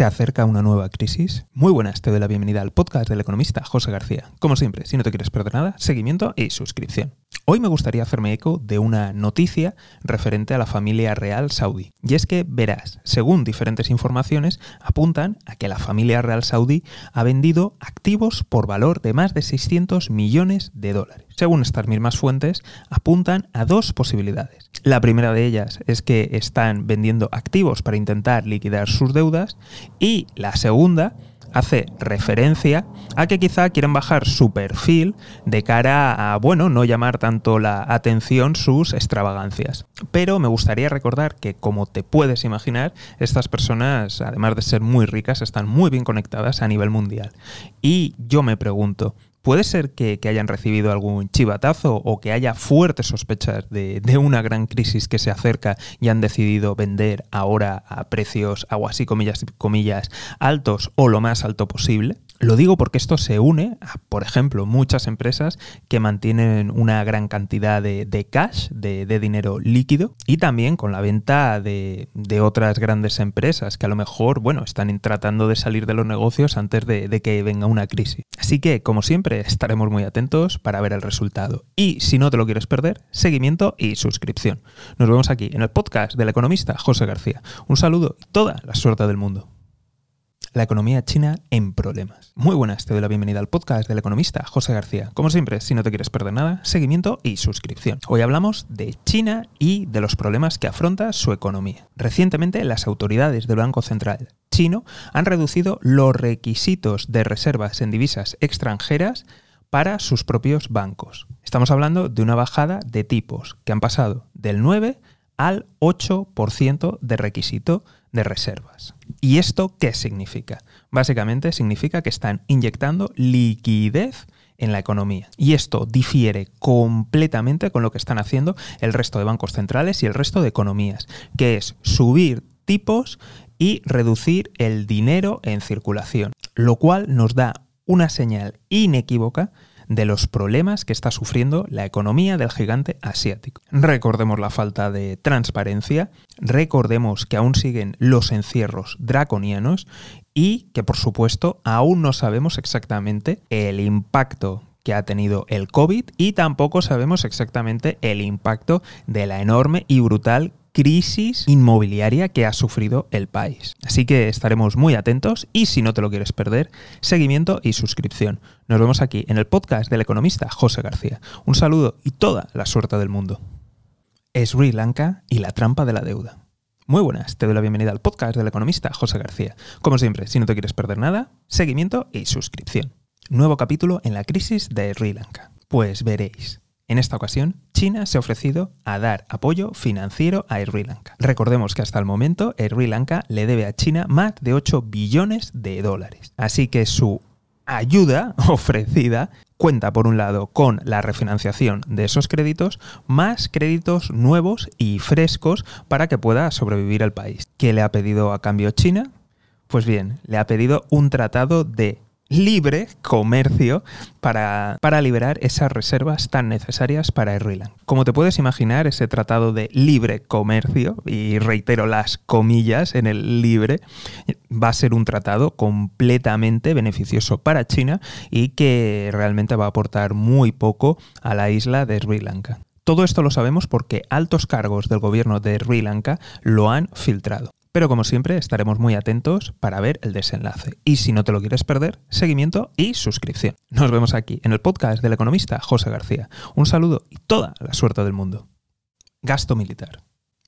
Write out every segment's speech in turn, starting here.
¿Se acerca una nueva crisis? Muy buenas, te doy la bienvenida al podcast del economista José García. Como siempre, si no te quieres perder nada, seguimiento y suscripción. Hoy me gustaría hacerme eco de una noticia referente a la familia real saudí. Y es que, verás, según diferentes informaciones, apuntan a que la familia real saudí ha vendido activos por valor de más de 600 millones de dólares. Según estas mismas fuentes, apuntan a dos posibilidades. La primera de ellas es que están vendiendo activos para intentar liquidar sus deudas y la segunda hace referencia a que quizá quieren bajar su perfil de cara a, bueno, no llamar tanto la atención sus extravagancias. Pero me gustaría recordar que, como te puedes imaginar, estas personas, además de ser muy ricas, están muy bien conectadas a nivel mundial. Y yo me pregunto, Puede ser que, hayan recibido algún chivatazo o que haya fuertes sospechas de, una gran crisis que se acerca y han decidido vender ahora a precios, algo así comillas, comillas, altos o lo más alto posible. Lo digo porque esto se une a, por ejemplo, muchas empresas que mantienen una gran cantidad de, cash, de, dinero líquido, y también con la venta de, otras grandes empresas que a lo mejor, bueno, están tratando de salir de los negocios antes de, que venga una crisis. Así que, como siempre, estaremos muy atentos para ver el resultado. Y si no te lo quieres perder, seguimiento y suscripción. Nos vemos aquí en el podcast del economista José García. Un saludo y toda la suerte del mundo la economía china en problemas. Muy buenas, te doy la bienvenida al podcast del economista José García. Como siempre, si no te quieres perder nada, seguimiento y suscripción. Hoy hablamos de China y de los problemas que afronta su economía. Recientemente, las autoridades del Banco Central chino han reducido los requisitos de reservas en divisas extranjeras para sus propios bancos. Estamos hablando de una bajada de tipos que han pasado del 9 al 8% de requisito de reservas. ¿Y esto qué significa? Básicamente significa que están inyectando liquidez en la economía. Y esto difiere completamente con lo que están haciendo el resto de bancos centrales y el resto de economías, que es subir tipos y reducir el dinero en circulación, lo cual nos da una señal inequívoca de los problemas que está sufriendo la economía del gigante asiático. Recordemos la falta de transparencia, recordemos que aún siguen los encierros draconianos y que por supuesto aún no sabemos exactamente el impacto que ha tenido el COVID y tampoco sabemos exactamente el impacto de la enorme y brutal crisis inmobiliaria que ha sufrido el país. Así que estaremos muy atentos y si no te lo quieres perder, seguimiento y suscripción. Nos vemos aquí en el podcast del economista José García. Un saludo y toda la suerte del mundo. Sri Lanka y la trampa de la deuda. Muy buenas, te doy la bienvenida al podcast del economista José García. Como siempre, si no te quieres perder nada, seguimiento y suscripción. Nuevo capítulo en la crisis de Sri Lanka. Pues veréis. En esta ocasión, China se ha ofrecido a dar apoyo financiero a Sri Lanka. Recordemos que hasta el momento Sri Lanka le debe a China más de 8 billones de dólares. Así que su ayuda ofrecida cuenta por un lado con la refinanciación de esos créditos más créditos nuevos y frescos para que pueda sobrevivir el país. ¿Qué le ha pedido a cambio China? Pues bien, le ha pedido un tratado de libre comercio para, para, liberar esas reservas tan necesarias para Sri Lanka. Como te puedes imaginar, ese tratado de libre comercio, y reitero las comillas en el libre, va a ser un tratado completamente beneficioso para China y que realmente va a aportar muy poco a la isla de Sri Lanka. Todo esto lo sabemos porque altos cargos del gobierno de Sri Lanka lo han filtrado. Pero como siempre estaremos muy atentos para ver el desenlace. Y si no te lo quieres perder, seguimiento y suscripción. Nos vemos aquí en el podcast del economista José García. Un saludo y toda la suerte del mundo. Gasto militar.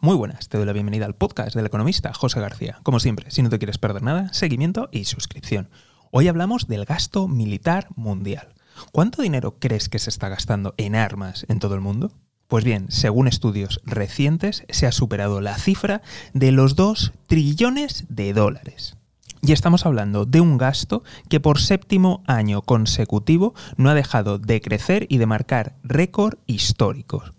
Muy buenas, te doy la bienvenida al podcast del economista José García. Como siempre, si no te quieres perder nada, seguimiento y suscripción. Hoy hablamos del gasto militar mundial. ¿Cuánto dinero crees que se está gastando en armas en todo el mundo? Pues bien, según estudios recientes, se ha superado la cifra de los 2 trillones de dólares. Y estamos hablando de un gasto que por séptimo año consecutivo no ha dejado de crecer y de marcar récord históricos.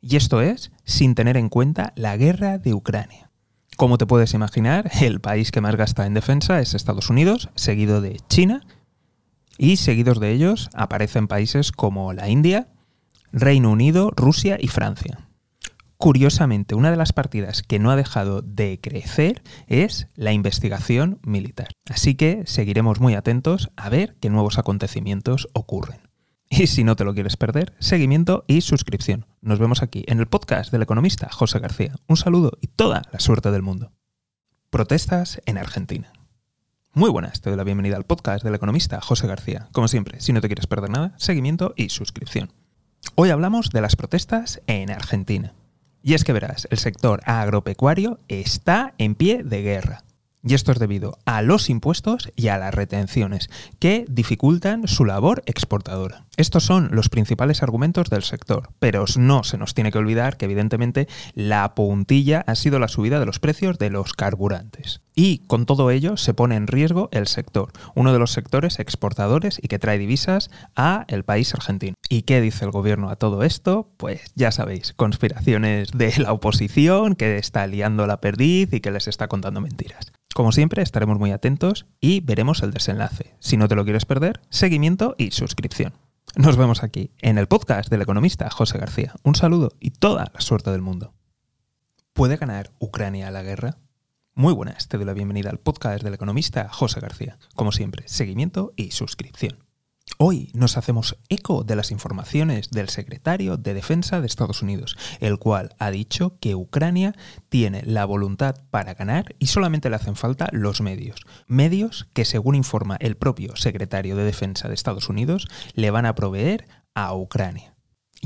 Y esto es sin tener en cuenta la guerra de Ucrania. Como te puedes imaginar, el país que más gasta en defensa es Estados Unidos, seguido de China, y seguidos de ellos aparecen países como la India, Reino Unido, Rusia y Francia. Curiosamente, una de las partidas que no ha dejado de crecer es la investigación militar. Así que seguiremos muy atentos a ver qué nuevos acontecimientos ocurren. Y si no te lo quieres perder, seguimiento y suscripción. Nos vemos aquí en el podcast del economista José García. Un saludo y toda la suerte del mundo. Protestas en Argentina. Muy buenas, te doy la bienvenida al podcast del economista José García. Como siempre, si no te quieres perder nada, seguimiento y suscripción. Hoy hablamos de las protestas en Argentina. Y es que verás, el sector agropecuario está en pie de guerra. Y esto es debido a los impuestos y a las retenciones, que dificultan su labor exportadora. Estos son los principales argumentos del sector, pero no se nos tiene que olvidar que evidentemente la puntilla ha sido la subida de los precios de los carburantes. Y con todo ello se pone en riesgo el sector, uno de los sectores exportadores y que trae divisas a el país argentino. ¿Y qué dice el gobierno a todo esto? Pues ya sabéis, conspiraciones de la oposición que está liando la perdiz y que les está contando mentiras. Como siempre, estaremos muy atentos y veremos el desenlace. Si no te lo quieres perder, seguimiento y suscripción. Nos vemos aquí, en el podcast del economista José García. Un saludo y toda la suerte del mundo. ¿Puede ganar Ucrania la guerra? Muy buenas, te doy la bienvenida al podcast del economista José García. Como siempre, seguimiento y suscripción. Hoy nos hacemos eco de las informaciones del secretario de Defensa de Estados Unidos, el cual ha dicho que Ucrania tiene la voluntad para ganar y solamente le hacen falta los medios. Medios que, según informa el propio secretario de Defensa de Estados Unidos, le van a proveer a Ucrania.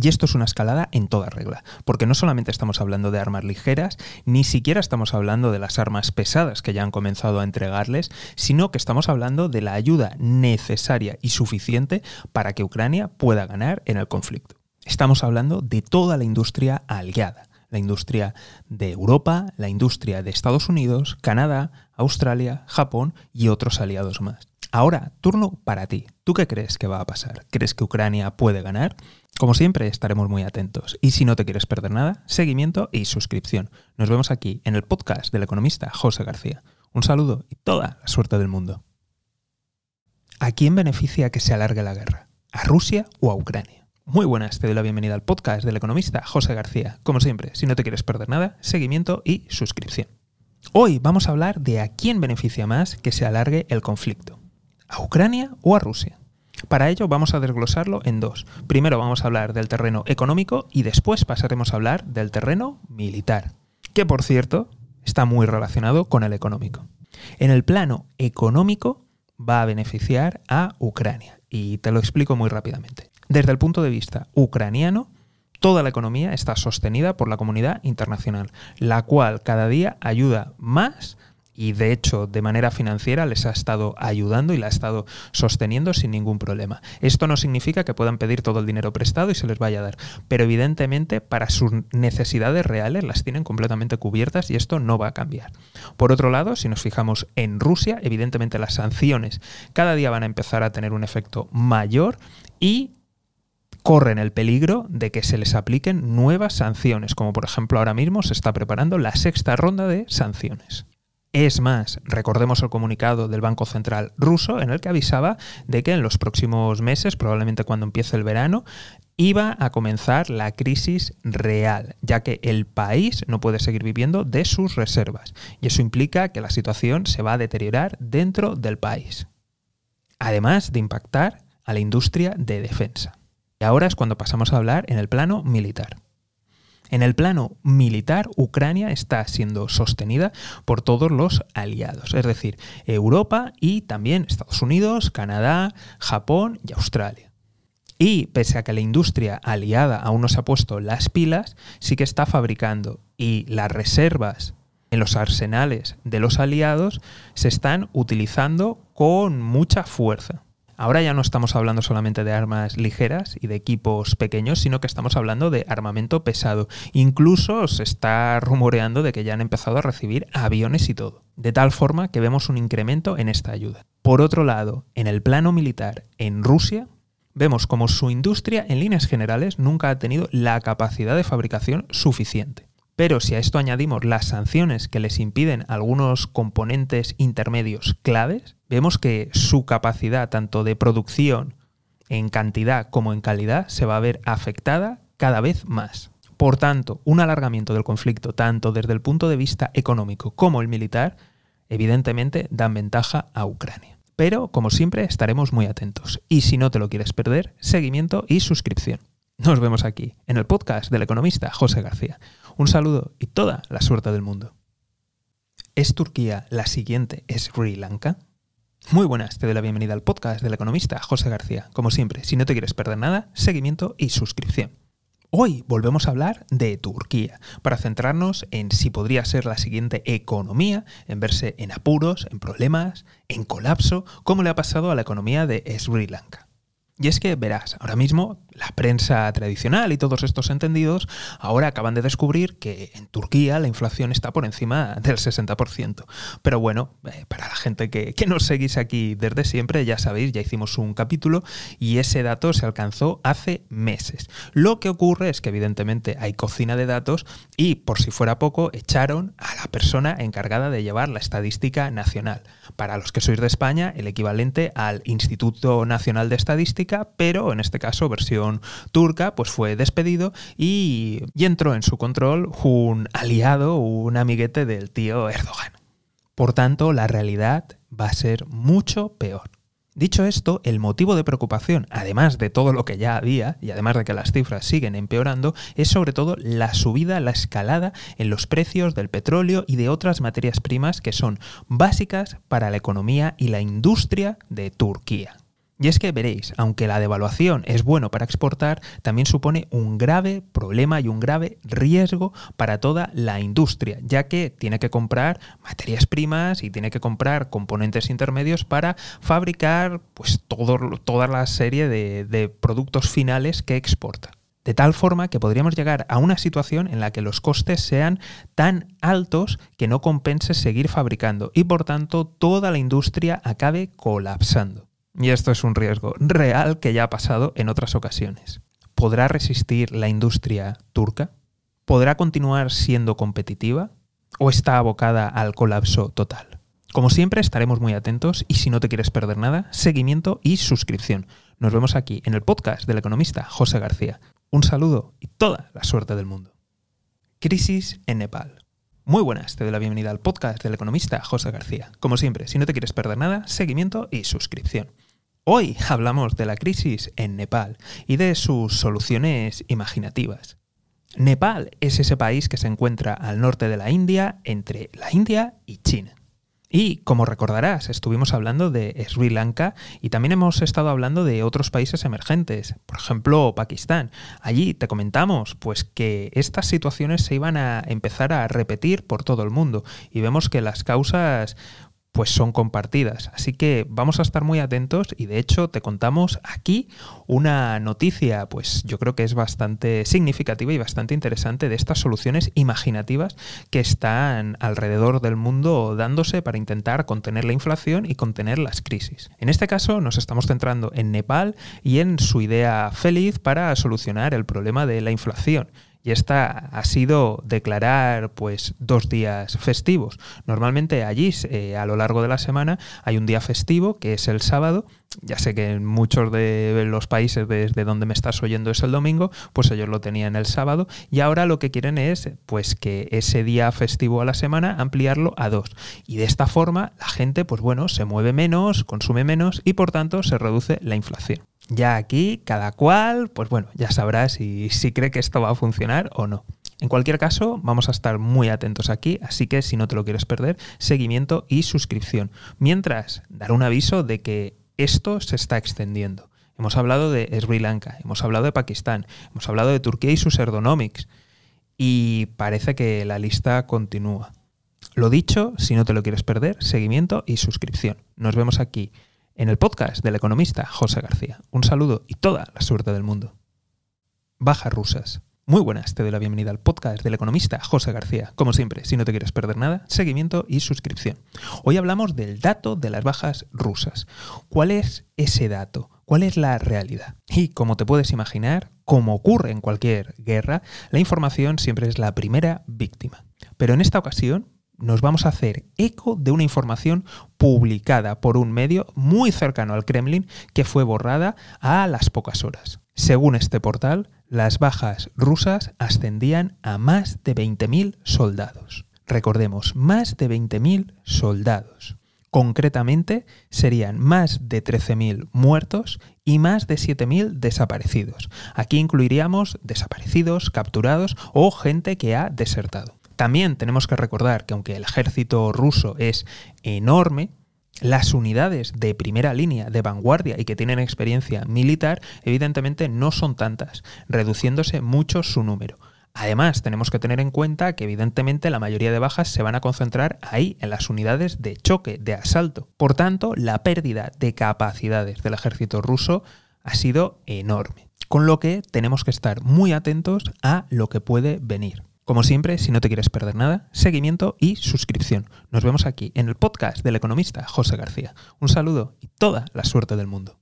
Y esto es una escalada en toda regla, porque no solamente estamos hablando de armas ligeras, ni siquiera estamos hablando de las armas pesadas que ya han comenzado a entregarles, sino que estamos hablando de la ayuda necesaria y suficiente para que Ucrania pueda ganar en el conflicto. Estamos hablando de toda la industria aliada, la industria de Europa, la industria de Estados Unidos, Canadá, Australia, Japón y otros aliados más. Ahora, turno para ti. ¿Tú qué crees que va a pasar? ¿Crees que Ucrania puede ganar? Como siempre, estaremos muy atentos. Y si no te quieres perder nada, seguimiento y suscripción. Nos vemos aquí en el podcast del economista José García. Un saludo y toda la suerte del mundo. ¿A quién beneficia que se alargue la guerra? ¿A Rusia o a Ucrania? Muy buenas, te doy la bienvenida al podcast del economista José García. Como siempre, si no te quieres perder nada, seguimiento y suscripción. Hoy vamos a hablar de a quién beneficia más que se alargue el conflicto. ¿A Ucrania o a Rusia? Para ello vamos a desglosarlo en dos. Primero vamos a hablar del terreno económico y después pasaremos a hablar del terreno militar, que por cierto está muy relacionado con el económico. En el plano económico va a beneficiar a Ucrania y te lo explico muy rápidamente. Desde el punto de vista ucraniano, toda la economía está sostenida por la comunidad internacional, la cual cada día ayuda más y de hecho de manera financiera les ha estado ayudando y la ha estado sosteniendo sin ningún problema. Esto no significa que puedan pedir todo el dinero prestado y se les vaya a dar, pero evidentemente para sus necesidades reales las tienen completamente cubiertas y esto no va a cambiar. Por otro lado, si nos fijamos en Rusia, evidentemente las sanciones cada día van a empezar a tener un efecto mayor y corren el peligro de que se les apliquen nuevas sanciones, como por ejemplo ahora mismo se está preparando la sexta ronda de sanciones. Es más, recordemos el comunicado del Banco Central ruso en el que avisaba de que en los próximos meses, probablemente cuando empiece el verano, iba a comenzar la crisis real, ya que el país no puede seguir viviendo de sus reservas. Y eso implica que la situación se va a deteriorar dentro del país. Además de impactar a la industria de defensa. Y ahora es cuando pasamos a hablar en el plano militar. En el plano militar, Ucrania está siendo sostenida por todos los aliados, es decir, Europa y también Estados Unidos, Canadá, Japón y Australia. Y pese a que la industria aliada aún no se ha puesto las pilas, sí que está fabricando y las reservas en los arsenales de los aliados se están utilizando con mucha fuerza. Ahora ya no estamos hablando solamente de armas ligeras y de equipos pequeños, sino que estamos hablando de armamento pesado. Incluso se está rumoreando de que ya han empezado a recibir aviones y todo. De tal forma que vemos un incremento en esta ayuda. Por otro lado, en el plano militar en Rusia, vemos como su industria en líneas generales nunca ha tenido la capacidad de fabricación suficiente. Pero si a esto añadimos las sanciones que les impiden algunos componentes intermedios claves, vemos que su capacidad tanto de producción en cantidad como en calidad se va a ver afectada cada vez más. Por tanto, un alargamiento del conflicto, tanto desde el punto de vista económico como el militar, evidentemente dan ventaja a Ucrania. Pero, como siempre, estaremos muy atentos. Y si no te lo quieres perder, seguimiento y suscripción. Nos vemos aquí, en el podcast del economista José García. Un saludo y toda la suerte del mundo. ¿Es Turquía la siguiente Sri Lanka? Muy buenas, te doy la bienvenida al podcast del economista José García. Como siempre, si no te quieres perder nada, seguimiento y suscripción. Hoy volvemos a hablar de Turquía, para centrarnos en si podría ser la siguiente economía, en verse en apuros, en problemas, en colapso, como le ha pasado a la economía de Sri Lanka. Y es que, verás, ahora mismo la prensa tradicional y todos estos entendidos ahora acaban de descubrir que en Turquía la inflación está por encima del 60%. Pero bueno, eh, para la gente que, que, nos seguís aquí desde siempre, ya sabéis, ya hicimos un capítulo y ese dato se alcanzó hace meses. Lo que ocurre es que evidentemente hay cocina de datos y por si fuera poco echaron a la persona encargada de llevar la estadística nacional. Para los que sois de España, el equivalente al Instituto Nacional de Estadística, pero en este caso versión turca, pues fue despedido y, y entró en su control un aliado, un amiguete del tío Erdogan. Por tanto, la realidad va a ser mucho peor. Dicho esto, el motivo de preocupación, además de todo lo que ya había, y además de que las cifras siguen empeorando, es sobre todo la subida, la escalada en los precios del petróleo y de otras materias primas que son básicas para la economía y la industria de Turquía. Y es que veréis, aunque la devaluación es bueno para exportar, también supone un grave problema y un grave riesgo para toda la industria, ya que tiene que comprar materias primas y tiene que comprar componentes intermedios para fabricar pues, toda la serie de productos finales que exporta de tal forma que podríamos llegar a una situación en la que los costes sean tan altos que no compense seguir fabricando y por tanto toda la industria acabe colapsando. Y esto es un riesgo real que ya ha pasado en otras ocasiones. ¿Podrá resistir la industria turca? ¿Podrá continuar siendo competitiva? ¿O está abocada al colapso total? Como siempre estaremos muy atentos y si no te quieres perder nada, seguimiento y suscripción. Nos vemos aquí en el podcast del economista José García. Un saludo y toda la suerte del mundo. Crisis en Nepal. Muy buenas, te doy la bienvenida al podcast del economista José García. Como siempre, si no te quieres perder nada, seguimiento y suscripción. Hoy hablamos de la crisis en Nepal y de sus soluciones imaginativas. Nepal es ese país que se encuentra al norte de la India, entre la India y China. Y como recordarás, estuvimos hablando de Sri Lanka y también hemos estado hablando de otros países emergentes, por ejemplo Pakistán. Allí te comentamos pues que estas situaciones se iban a empezar a repetir por todo el mundo y vemos que las causas pues son compartidas. Así que vamos a estar muy atentos y de hecho te contamos aquí una noticia, pues yo creo que es bastante significativa y bastante interesante de estas soluciones imaginativas que están alrededor del mundo dándose para intentar contener la inflación y contener las crisis. En este caso nos estamos centrando en Nepal y en su idea feliz para solucionar el problema de la inflación y esta ha sido declarar pues dos días festivos. Normalmente allí eh, a lo largo de la semana hay un día festivo que es el sábado. Ya sé que en muchos de los países desde donde me estás oyendo es el domingo, pues ellos lo tenían el sábado y ahora lo que quieren es pues que ese día festivo a la semana ampliarlo a dos. Y de esta forma la gente pues bueno se mueve menos, consume menos y por tanto se reduce la inflación. Ya aquí, cada cual, pues bueno, ya sabrá si, si cree que esto va a funcionar o no. En cualquier caso, vamos a estar muy atentos aquí, así que si no te lo quieres perder, seguimiento y suscripción. Mientras, dar un aviso de que esto se está extendiendo. Hemos hablado de Sri Lanka, hemos hablado de Pakistán, hemos hablado de Turquía y sus ergonomics. Y parece que la lista continúa. Lo dicho, si no te lo quieres perder, seguimiento y suscripción. Nos vemos aquí en el podcast del economista José García. Un saludo y toda la suerte del mundo. Bajas rusas. Muy buenas, te doy la bienvenida al podcast del economista José García. Como siempre, si no te quieres perder nada, seguimiento y suscripción. Hoy hablamos del dato de las bajas rusas. ¿Cuál es ese dato? ¿Cuál es la realidad? Y como te puedes imaginar, como ocurre en cualquier guerra, la información siempre es la primera víctima. Pero en esta ocasión nos vamos a hacer eco de una información publicada por un medio muy cercano al Kremlin que fue borrada a las pocas horas. Según este portal, las bajas rusas ascendían a más de 20.000 soldados. Recordemos, más de 20.000 soldados. Concretamente, serían más de 13.000 muertos y más de 7.000 desaparecidos. Aquí incluiríamos desaparecidos, capturados o gente que ha desertado. También tenemos que recordar que aunque el ejército ruso es enorme, las unidades de primera línea, de vanguardia y que tienen experiencia militar, evidentemente no son tantas, reduciéndose mucho su número. Además, tenemos que tener en cuenta que evidentemente la mayoría de bajas se van a concentrar ahí, en las unidades de choque, de asalto. Por tanto, la pérdida de capacidades del ejército ruso ha sido enorme. Con lo que tenemos que estar muy atentos a lo que puede venir. Como siempre, si no te quieres perder nada, seguimiento y suscripción. Nos vemos aquí en el podcast del economista José García. Un saludo y toda la suerte del mundo.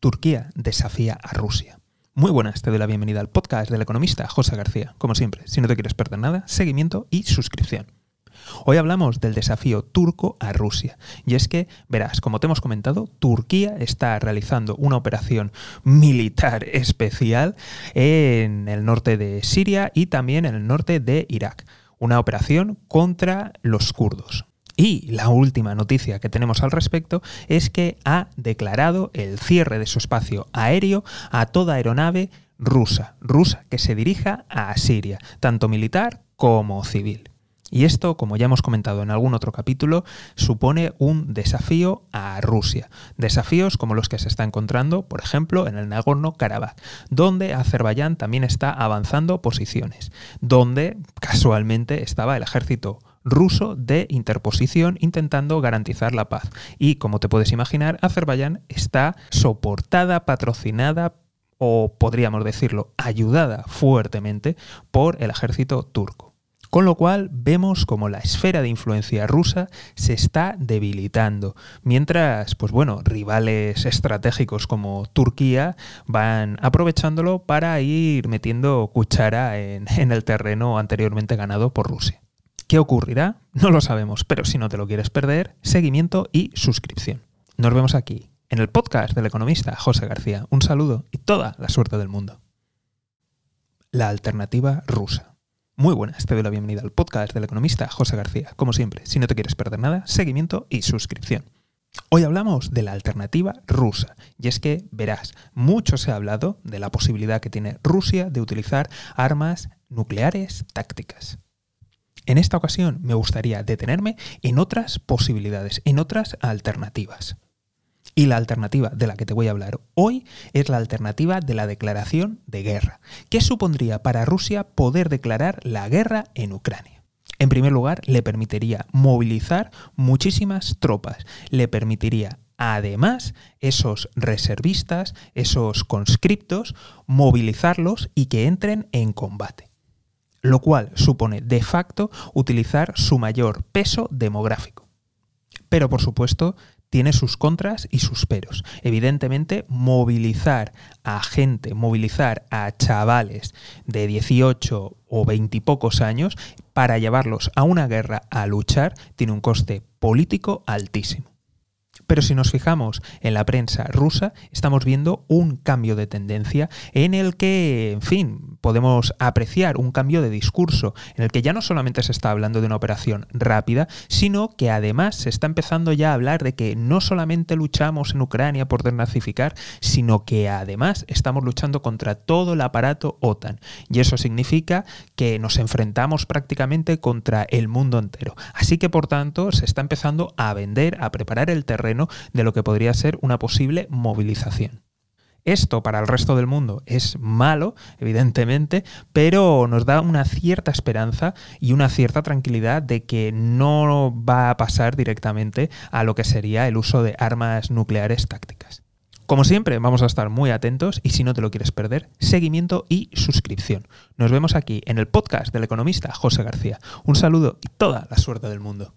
Turquía desafía a Rusia. Muy buenas, te doy la bienvenida al podcast del economista José García. Como siempre, si no te quieres perder nada, seguimiento y suscripción. Hoy hablamos del desafío turco a Rusia. Y es que, verás, como te hemos comentado, Turquía está realizando una operación militar especial en el norte de Siria y también en el norte de Irak. Una operación contra los kurdos. Y la última noticia que tenemos al respecto es que ha declarado el cierre de su espacio aéreo a toda aeronave rusa, rusa que se dirija a Siria, tanto militar como civil. Y esto, como ya hemos comentado en algún otro capítulo, supone un desafío a Rusia. Desafíos como los que se está encontrando, por ejemplo, en el Nagorno-Karabaj, donde Azerbaiyán también está avanzando posiciones, donde casualmente estaba el ejército ruso de interposición intentando garantizar la paz. Y como te puedes imaginar, Azerbaiyán está soportada, patrocinada o podríamos decirlo, ayudada fuertemente por el ejército turco. Con lo cual vemos como la esfera de influencia rusa se está debilitando, mientras, pues bueno, rivales estratégicos como Turquía van aprovechándolo para ir metiendo cuchara en, en el terreno anteriormente ganado por Rusia. ¿Qué ocurrirá? No lo sabemos, pero si no te lo quieres perder, seguimiento y suscripción. Nos vemos aquí, en el podcast del economista José García. Un saludo y toda la suerte del mundo. La alternativa rusa. Muy buenas, te doy la bienvenida al podcast del economista José García. Como siempre, si no te quieres perder nada, seguimiento y suscripción. Hoy hablamos de la alternativa rusa, y es que, verás, mucho se ha hablado de la posibilidad que tiene Rusia de utilizar armas nucleares tácticas. En esta ocasión me gustaría detenerme en otras posibilidades, en otras alternativas. Y la alternativa de la que te voy a hablar hoy es la alternativa de la declaración de guerra. ¿Qué supondría para Rusia poder declarar la guerra en Ucrania? En primer lugar, le permitiría movilizar muchísimas tropas, le permitiría además esos reservistas, esos conscriptos, movilizarlos y que entren en combate lo cual supone de facto utilizar su mayor peso demográfico. Pero por supuesto tiene sus contras y sus peros. Evidentemente, movilizar a gente, movilizar a chavales de 18 o 20 y pocos años para llevarlos a una guerra a luchar tiene un coste político altísimo. Pero si nos fijamos en la prensa rusa, estamos viendo un cambio de tendencia en el que, en fin, podemos apreciar un cambio de discurso, en el que ya no solamente se está hablando de una operación rápida, sino que además se está empezando ya a hablar de que no solamente luchamos en Ucrania por desnazificar, sino que además estamos luchando contra todo el aparato OTAN. Y eso significa que nos enfrentamos prácticamente contra el mundo entero. Así que, por tanto, se está empezando a vender, a preparar el terreno de lo que podría ser una posible movilización. Esto para el resto del mundo es malo, evidentemente, pero nos da una cierta esperanza y una cierta tranquilidad de que no va a pasar directamente a lo que sería el uso de armas nucleares tácticas. Como siempre, vamos a estar muy atentos y si no te lo quieres perder, seguimiento y suscripción. Nos vemos aquí en el podcast del economista José García. Un saludo y toda la suerte del mundo.